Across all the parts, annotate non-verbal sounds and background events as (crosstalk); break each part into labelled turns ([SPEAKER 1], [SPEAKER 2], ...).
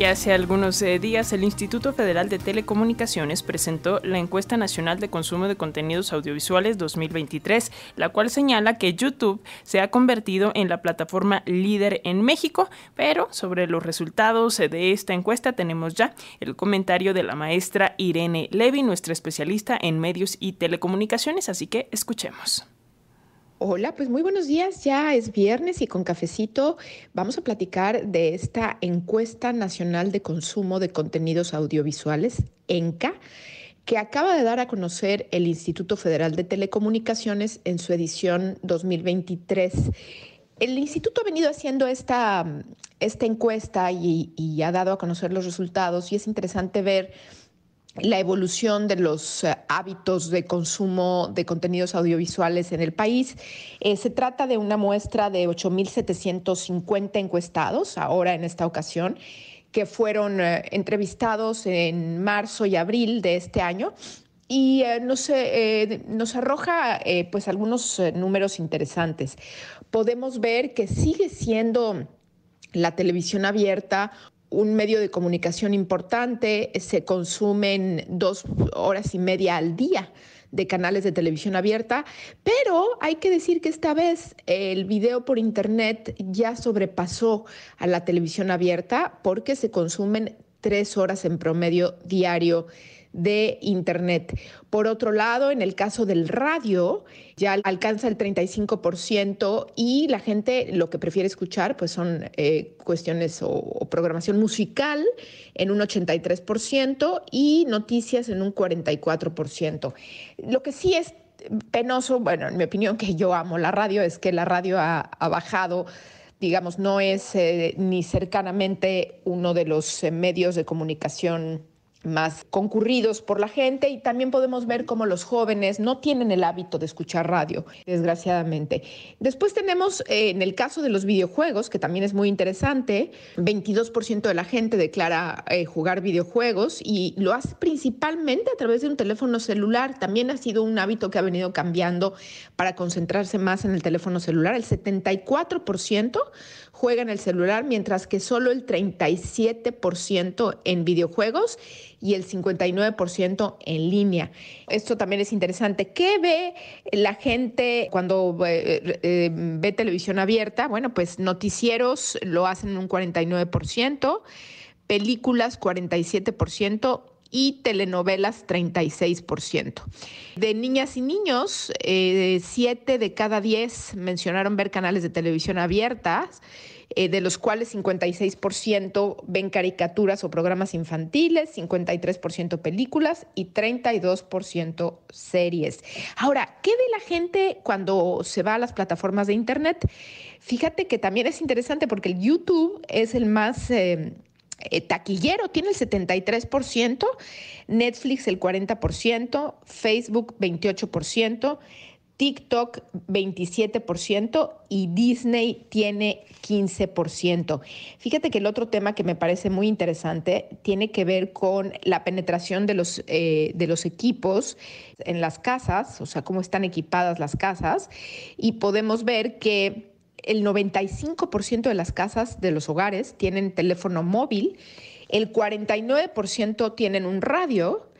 [SPEAKER 1] Y hace algunos eh, días el Instituto Federal de Telecomunicaciones presentó la Encuesta Nacional de Consumo de Contenidos Audiovisuales 2023, la cual señala que YouTube se ha convertido en la plataforma líder en México, pero sobre los resultados de esta encuesta tenemos ya el comentario de la maestra Irene Levy, nuestra especialista en medios y telecomunicaciones, así que escuchemos.
[SPEAKER 2] Hola, pues muy buenos días. Ya es viernes y con cafecito vamos a platicar de esta encuesta nacional de consumo de contenidos audiovisuales, ENCA, que acaba de dar a conocer el Instituto Federal de Telecomunicaciones en su edición 2023. El instituto ha venido haciendo esta, esta encuesta y, y ha dado a conocer los resultados y es interesante ver la evolución de los eh, hábitos de consumo de contenidos audiovisuales en el país. Eh, se trata de una muestra de 8.750 encuestados, ahora en esta ocasión, que fueron eh, entrevistados en marzo y abril de este año. Y nos, nos, arroja pues algunos números interesantes. Podemos ver que sigue siendo la televisión abierta un medio de comunicación importante, se consumen dos horas y media al día de canales de televisión abierta, pero hay que decir que esta vez el video por internet ya sobrepasó a la televisión abierta porque se consumen tres horas en promedio diario de Internet. Por otro lado, en el caso del radio, ya alcanza el 35% y la gente lo que prefiere escuchar pues son eh, cuestiones o, programación musical en un 83% y noticias en un 44%. Lo que sí es penoso, bueno, en mi opinión que yo amo la radio, es que la radio ha, bajado digamos, no es eh, ni cercanamente uno de los eh, medios de comunicación más concurridos por la gente y también podemos ver cómo los jóvenes no tienen el hábito de escuchar radio, desgraciadamente. Después tenemos eh, en el caso de los videojuegos, que también es muy interesante, 22% de la gente declara eh, jugar videojuegos y lo hace principalmente a través de un teléfono celular. También ha sido un hábito que ha venido cambiando para concentrarse más en el teléfono celular. El 74% juega en el celular, mientras que solo el 37% en videojuegos y el 59% en línea. Esto también es interesante. ¿Qué ve la gente cuando eh, eh, ve televisión abierta? Bueno, pues noticieros lo hacen un 49%, películas 47%, y telenovelas 36%. De niñas y niños, 7 eh, de cada 10 mencionaron ver canales de televisión abiertas, eh, de los cuales 56% ven caricaturas o programas infantiles, 53% películas y 32% series. Ahora, ¿qué ve la gente cuando se va a las plataformas de Internet? Fíjate que también es interesante porque el YouTube es el más... Eh, eh, taquillero tiene el 73%, Netflix el 40%, Facebook 28%, TikTok 27% y Disney tiene 15%. Fíjate que el otro tema que me parece muy interesante tiene que ver con la penetración de los, eh, de los equipos en las casas, o sea, cómo están equipadas las casas, y podemos ver que el 95% de las casas de los hogares tienen teléfono móvil, el 49% tienen un radio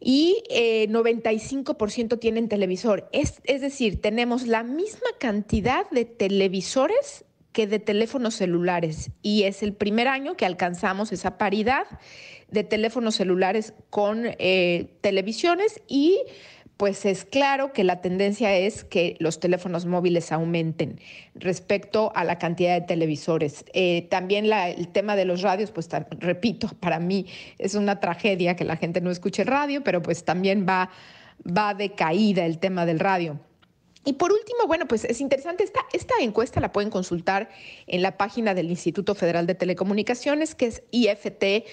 [SPEAKER 2] y eh, 95% tienen televisor. Es, es decir, tenemos la misma cantidad de televisores que de teléfonos celulares y es el primer año que alcanzamos esa paridad de teléfonos celulares con eh, televisiones y pues es claro que la tendencia es que los teléfonos móviles aumenten respecto a la cantidad de televisores. Eh, también el tema de los radios, pues repito, (laughs) para mí es una tragedia que la gente no escuche radio, pero pues también va, va de caída el tema del radio. Y por último, bueno, pues es interesante, esta, esta encuesta la pueden consultar en la página del Instituto Federal de Telecomunicaciones, que es ift.org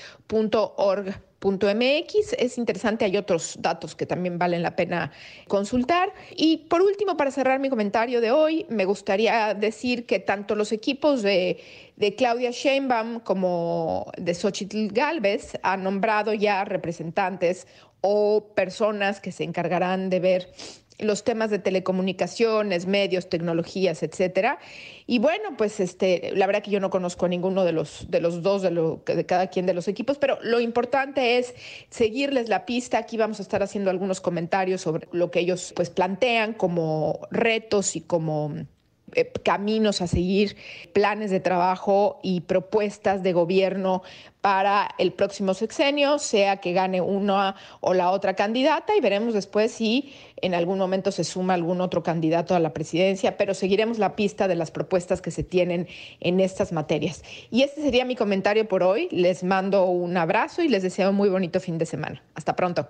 [SPEAKER 2] MX. Es interesante, hay otros datos que también valen la pena consultar. Y por último, para cerrar mi comentario de hoy, me gustaría decir que tanto los equipos de, de Claudia Sheinbaum como de Xochitl Galvez han nombrado ya representantes o personas que se encargarán de ver los temas de telecomunicaciones, medios, tecnologías, etcétera. Y bueno, pues este, la verdad que yo no conozco a ninguno de los, de los dos, de, lo, de cada quien de los equipos, pero lo importante es seguirles la pista. Aquí vamos a estar haciendo algunos comentarios sobre lo que ellos pues plantean como retos y como caminos a seguir, planes de trabajo y propuestas de gobierno para el próximo sexenio, sea que gane una o la otra candidata y veremos después si en algún momento se suma algún otro candidato a la presidencia, pero seguiremos la pista de las propuestas que se tienen en estas materias. Y este sería mi comentario por hoy. Les mando un abrazo y les deseo un muy bonito fin de semana. Hasta pronto.